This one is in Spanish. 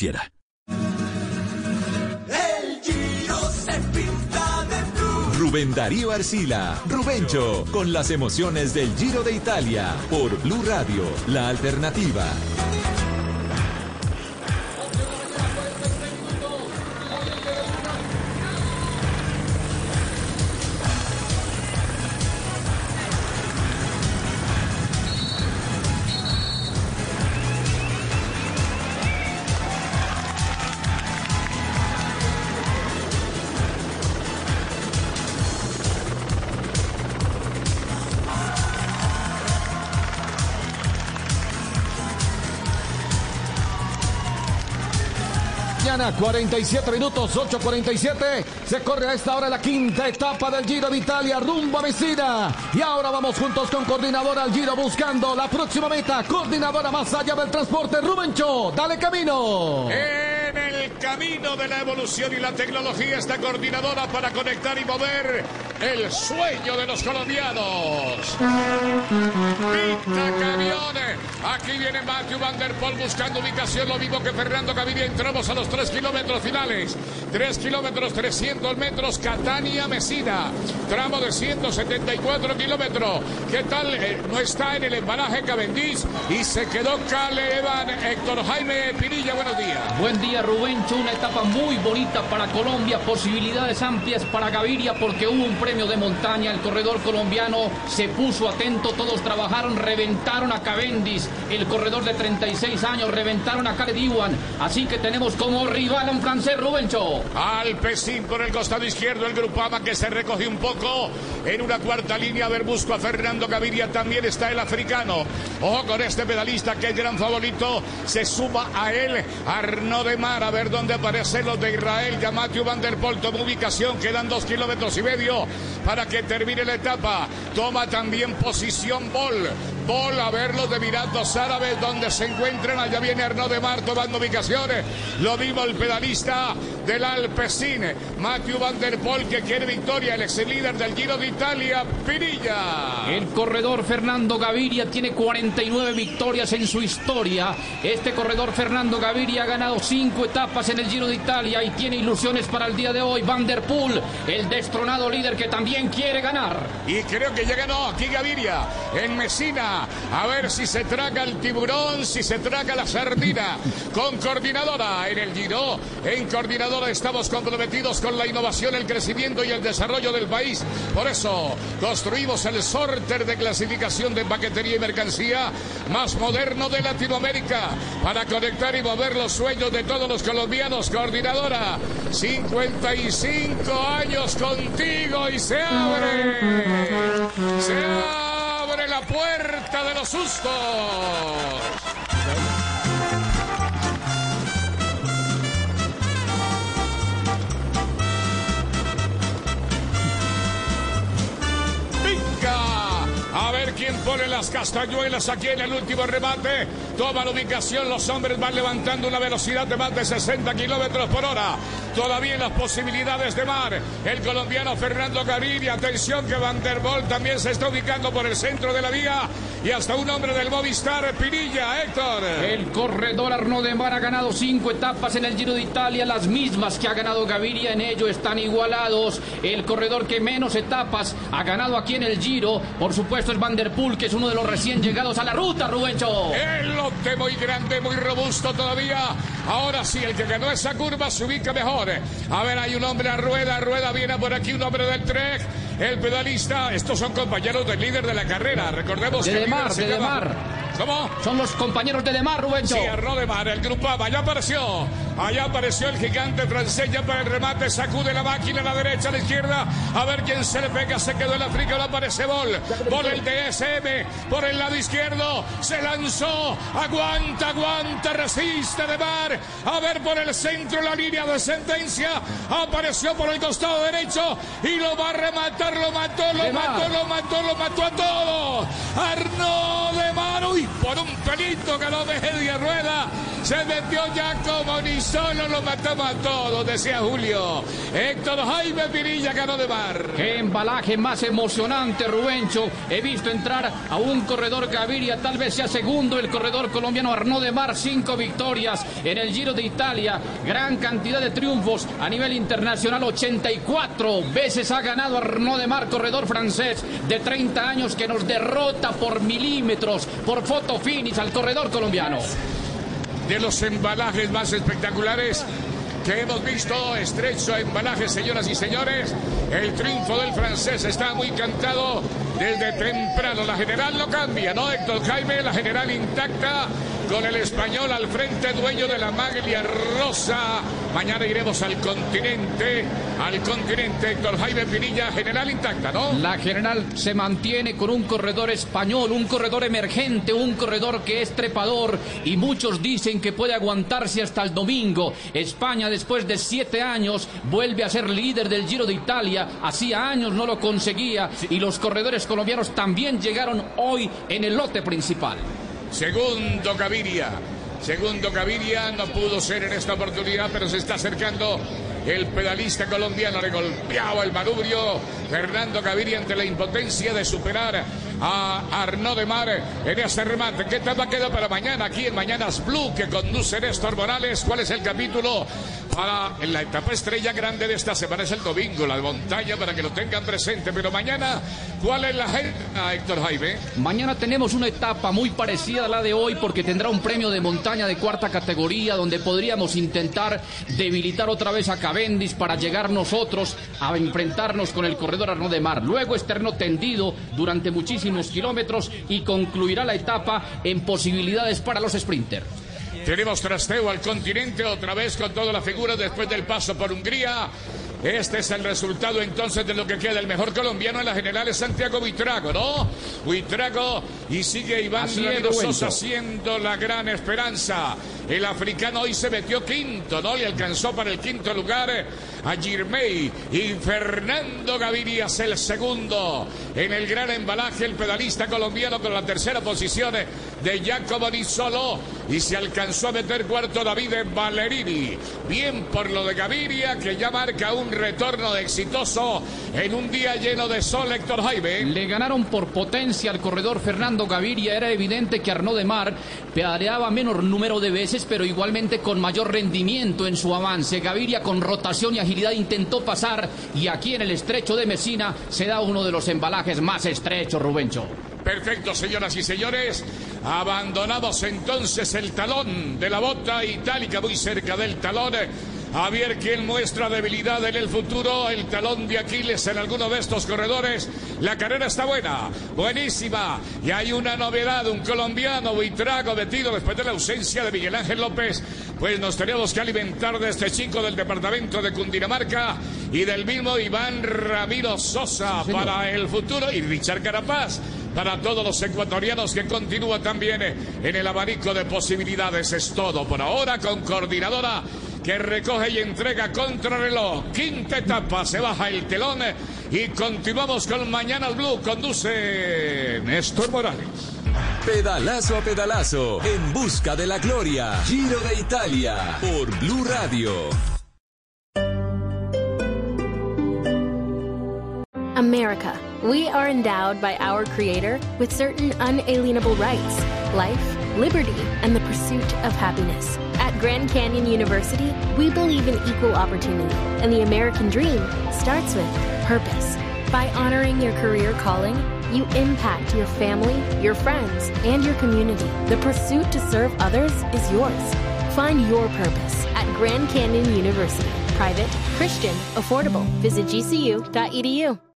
financiera. El Giro se pinta de blue. Rubén Darío Arcila, Rubencho, con las emociones del Giro de Italia, por Blue Radio, la alternativa. Mañana, 47 minutos, 8.47. Se corre a esta hora la quinta etapa del Giro de Italia rumbo a Messina. Y ahora vamos juntos con coordinadora al Giro buscando la próxima meta. Coordinadora más allá del transporte, Rubencho. Dale camino. En el camino de la evolución y la tecnología, esta coordinadora para conectar y mover el sueño de los colombianos. Pinta camiones. Aquí viene Matthew Van Der Poel buscando ubicación, lo mismo que Fernando Gaviria. Entramos a los 3 kilómetros finales. 3 kilómetros 300 metros, Catania, Mesina. Tramo de 174 kilómetros. ¿Qué tal? Eh, no está en el embalaje Cavendish y se quedó Caleban. Héctor Jaime Pinilla, buenos días. Buen día Rubencho, una etapa muy bonita para Colombia, posibilidades amplias para Gaviria porque hubo un premio de montaña, el corredor colombiano se puso atento, todos trabajaron, reventaron a Cavendish, el corredor de 36 años, reventaron a Khaled Iwan, así que tenemos como rival a un francés Rubencho. Alpecín por el costado izquierdo, el Grupama que se recoge un poco en una cuarta línea. A ver, busco a Fernando Gaviria, también está el africano. Ojo con este pedalista que es gran favorito. Se suma a él Arnaud de Mar, a ver dónde aparecen los de Israel. Ya Matthew Van Der Poel toma ubicación, quedan dos kilómetros y medio para que termine la etapa. Toma también posición Bol. Bol a ver los de Emiratos Árabes donde se encuentran. Allá viene Arnaud de Mar tomando ubicaciones. Lo mismo el pedalista del Alpecin, Matthew Van Der Poel que quiere victoria, el ex líder del Giro de Italia, Pinilla. El corredor Fernando Gaviria tiene 49 victorias en su historia. Este corredor Fernando Gaviria ha ganado 5 etapas en el Giro de Italia y tiene ilusiones para el día de hoy. Van Der Poel, el destronado líder que también quiere ganar. Y creo que ya ganó aquí Gaviria en A ver si se traga el tiburón, si se traga la sardina. Con coordinadora en el Giro. En coordinadora estamos comprometidos con la innovación, el crecimiento y el desarrollo del país. Por eso construimos el sorter de clasificación de paquetería y mercancía más moderno de Latinoamérica para conectar y mover los sueños de todos los colombianos. Coordinadora, 55 años contigo y se abre. Los sustos. Las castañuelas aquí en el último remate. Toma la ubicación, los hombres van levantando una velocidad de más de 60 kilómetros por hora. Todavía las posibilidades de mar. El colombiano Fernando Gaviria, atención que Van der Bolt también se está ubicando por el centro de la vía. Y hasta un hombre del Movistar, Pinilla, Héctor. El corredor Arnaud de Mar ha ganado cinco etapas en el Giro de Italia, las mismas que ha ganado Gaviria, en ello están igualados. El corredor que menos etapas ha ganado aquí en el Giro, por supuesto es Van der Poel, que es uno de los recién llegados a la ruta, Rubencho. El lote muy grande, muy robusto todavía. Ahora sí, el que ganó esa curva se ubica mejor. A ver, hay un hombre a rueda, a rueda viene por aquí un hombre del Trek. El pedalista, estos son compañeros del líder de la carrera. Recordemos De que Demar, de Demar. ¿Cómo? Son los compañeros de Demar, Rubencho. Sí, Arnaud de Mar, el grupo A. Allá apareció. Allá apareció el gigante francés ya para el remate. Sacude la máquina a la derecha, a la izquierda. A ver quién se le pega. Se quedó el África. No aparece Bol. Bol el DSM. Por el lado izquierdo. Se lanzó. Aguanta, aguanta. Resiste de Mar. A ver por el centro la línea de sentencia. Apareció por el costado derecho. Y lo va a rematar. Lo mató, lo mató, lo mató, lo mató a todos. Arnaud de Mar. Uy, por un pelito que lo de media rueda. Se metió Giacomo solo lo matamos a todos, decía Julio. Héctor Jaime Pinilla ganó de mar. Qué embalaje más emocionante, Rubencho. He visto entrar a un corredor Gaviria, tal vez sea segundo el corredor colombiano Arnaud de Mar, cinco victorias en el Giro de Italia, gran cantidad de triunfos a nivel internacional, 84 veces ha ganado Arnaud de Mar, corredor francés de 30 años que nos derrota por milímetros, por foto finish al corredor colombiano. De los embalajes más espectaculares que hemos visto, estrecho embalaje, señoras y señores, el triunfo del francés está muy cantado desde temprano. La general no cambia, ¿no? Héctor Jaime, la general intacta con el español al frente, dueño de la maglia rosa. Mañana iremos al continente, al continente Héctor Jaime Pinilla, general intacta, ¿no? La general se mantiene con un corredor español, un corredor emergente, un corredor que es trepador y muchos dicen que puede aguantarse hasta el domingo. España después de siete años vuelve a ser líder del Giro de Italia, hacía años no lo conseguía y los corredores colombianos también llegaron hoy en el lote principal. Segundo Gaviria. Segundo Gaviria no pudo ser en esta oportunidad, pero se está acercando el pedalista colombiano. Le golpeaba el manubrio Fernando Gaviria ante la impotencia de superar a Arnaud de Mar en ese remate. ¿Qué etapa queda para mañana aquí en Mañanas Blue que conduce Néstor Morales? ¿Cuál es el capítulo para la etapa estrella grande de esta semana? Es el domingo, la montaña, para que lo tengan presente. Pero mañana, ¿cuál es la agenda, Héctor Jaime? Mañana tenemos una etapa muy parecida a la de hoy porque tendrá un premio de montaña de cuarta categoría donde podríamos intentar debilitar otra vez a Cavendish para llegar nosotros a enfrentarnos con el corredor Arnaud de Mar. Luego externo tendido durante muchísimos kilómetros y concluirá la etapa en posibilidades para los sprinters. Tenemos trasteo al continente otra vez con toda la figura después del paso por Hungría. Este es el resultado entonces de lo que queda el mejor colombiano en la general es Santiago Buitrago, ¿no? Buitrago y sigue Iván. Sosa siendo la gran esperanza. El africano hoy se metió quinto, ¿no? Le alcanzó para el quinto lugar a Girmay y Fernando Gaviria es el segundo. En el gran embalaje el pedalista colombiano con la tercera posición de Jacobo Di Solo y se alcanzó a meter cuarto David Valerini. Bien por lo de Gaviria que ya marca un retorno exitoso en un día lleno de sol Héctor Jaime. Le ganaron por potencia al corredor Fernando Gaviria. Era evidente que Arnaud de Mar menor número de veces, pero igualmente con mayor rendimiento en su avance. Gaviria con rotación y agilidad intentó pasar y aquí en el estrecho de Mesina se da uno de los embalajes más estrechos, Rubencho. Perfecto, señoras y señores. Abandonamos entonces el talón de la bota itálica muy cerca del talón. A ver quién muestra debilidad en el futuro. El talón de Aquiles en alguno de estos corredores. La carrera está buena, buenísima. Y hay una novedad, un colombiano, Buitrago, metido después de la ausencia de Miguel Ángel López. Pues nos tenemos que alimentar de este chico del departamento de Cundinamarca y del mismo Iván Ramiro Sosa para el futuro. Y Richard Carapaz para todos los ecuatorianos que continúa también en el abanico de posibilidades. Es todo por ahora con coordinadora que recoge y entrega contrarreloj. Quinta etapa, se baja el telón y continuamos con Mañana al Blue. Conduce Néstor Morales. Pedalazo a pedalazo, en busca de la gloria. Giro de Italia, por Blue Radio. America. We are endowed by our Creator with certain unalienable rights life, liberty, and the pursuit of happiness. Grand Canyon University, we believe in equal opportunity, and the American dream starts with purpose. By honoring your career calling, you impact your family, your friends, and your community. The pursuit to serve others is yours. Find your purpose at Grand Canyon University. Private, Christian, affordable. Visit gcu.edu.